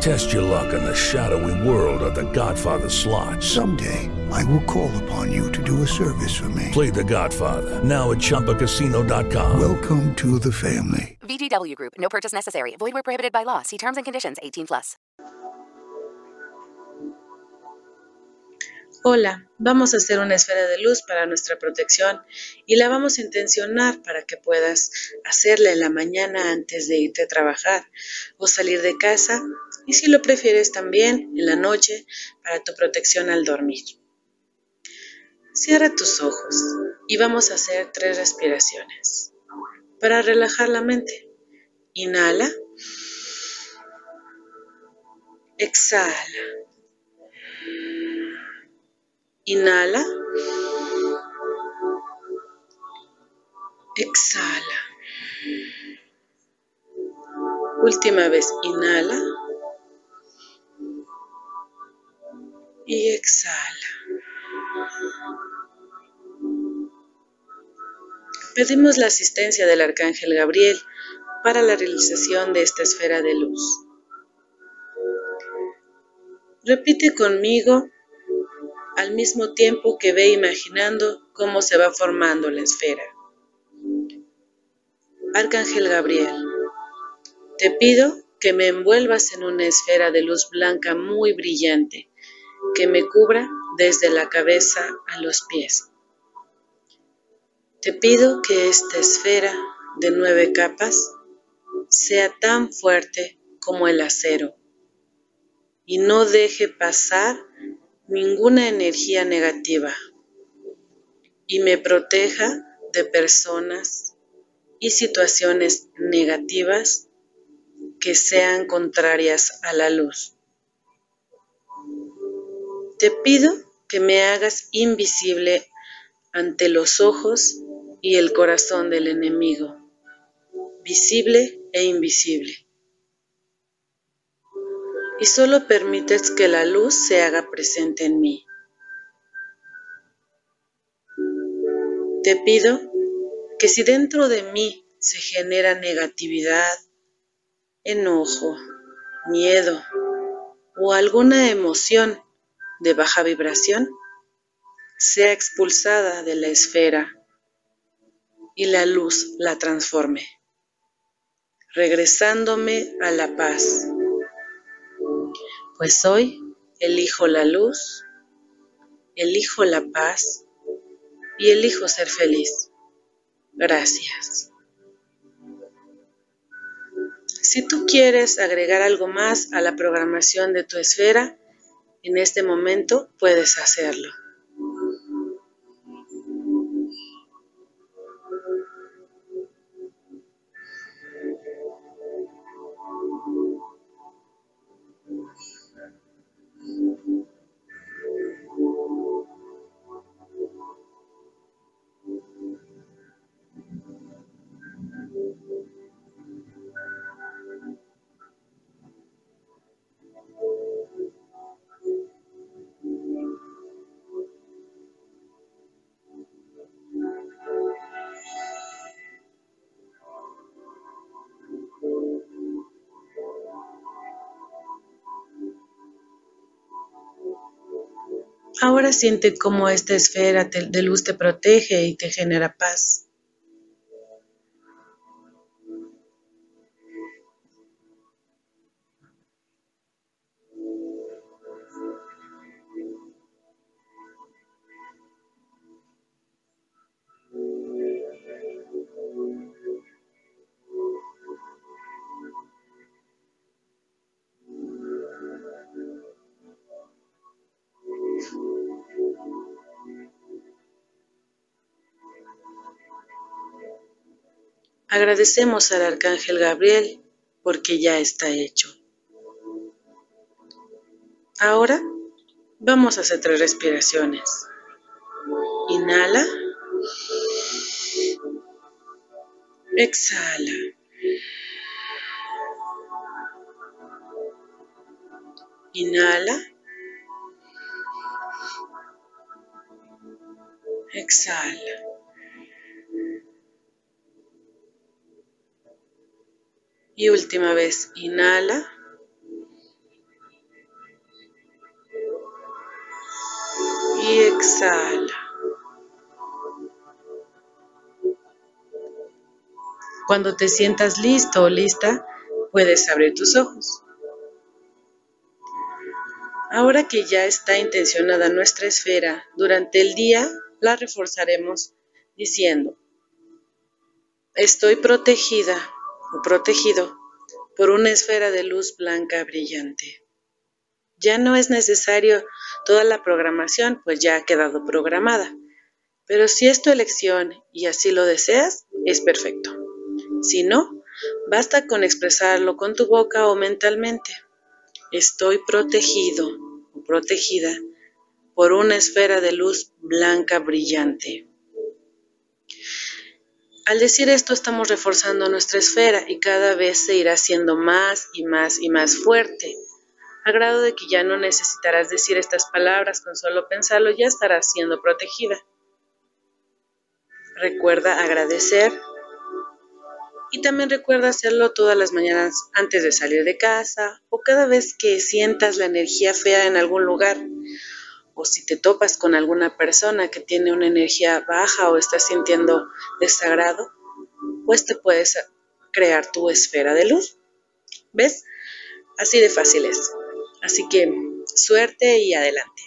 Test your luck in the shadowy world of The Godfather slot. Someday, I will call upon you to do a service for me. Play The Godfather now at ChumbaCasino.com. Welcome to the family. VGW Group. No purchase necessary. Void where prohibited by law. See terms and conditions. 18 plus. Hola, vamos a hacer una esfera de luz para nuestra protección y la vamos a intencionar para que puedas hacerla en la mañana antes de irte a trabajar o salir de casa y si lo prefieres también en la noche para tu protección al dormir. Cierra tus ojos y vamos a hacer tres respiraciones para relajar la mente. Inhala. Exhala. Inhala. Exhala. Última vez, inhala. Y exhala. Pedimos la asistencia del Arcángel Gabriel para la realización de esta esfera de luz. Repite conmigo al mismo tiempo que ve imaginando cómo se va formando la esfera. Arcángel Gabriel, te pido que me envuelvas en una esfera de luz blanca muy brillante, que me cubra desde la cabeza a los pies. Te pido que esta esfera de nueve capas sea tan fuerte como el acero y no deje pasar ninguna energía negativa y me proteja de personas y situaciones negativas que sean contrarias a la luz. Te pido que me hagas invisible ante los ojos y el corazón del enemigo, visible e invisible. Y solo permites que la luz se haga presente en mí. Te pido que si dentro de mí se genera negatividad, enojo, miedo o alguna emoción de baja vibración, sea expulsada de la esfera y la luz la transforme, regresándome a la paz. Pues hoy elijo la luz, elijo la paz y elijo ser feliz. Gracias. Si tú quieres agregar algo más a la programación de tu esfera, en este momento puedes hacerlo. Ahora siente cómo esta esfera de luz te protege y te genera paz. Agradecemos al Arcángel Gabriel porque ya está hecho. Ahora vamos a hacer tres respiraciones. Inhala. Exhala. Inhala. Exhala. Y última vez, inhala. Y exhala. Cuando te sientas listo o lista, puedes abrir tus ojos. Ahora que ya está intencionada nuestra esfera, durante el día la reforzaremos diciendo, estoy protegida protegido por una esfera de luz blanca brillante. Ya no es necesario toda la programación, pues ya ha quedado programada. Pero si es tu elección y así lo deseas, es perfecto. Si no, basta con expresarlo con tu boca o mentalmente. Estoy protegido o protegida por una esfera de luz blanca brillante. Al decir esto estamos reforzando nuestra esfera y cada vez se irá haciendo más y más y más fuerte, a grado de que ya no necesitarás decir estas palabras, con solo pensarlo ya estarás siendo protegida. Recuerda agradecer y también recuerda hacerlo todas las mañanas antes de salir de casa o cada vez que sientas la energía fea en algún lugar o si te topas con alguna persona que tiene una energía baja o estás sintiendo desagrado, pues te puedes crear tu esfera de luz. ¿Ves? Así de fácil es. Así que suerte y adelante.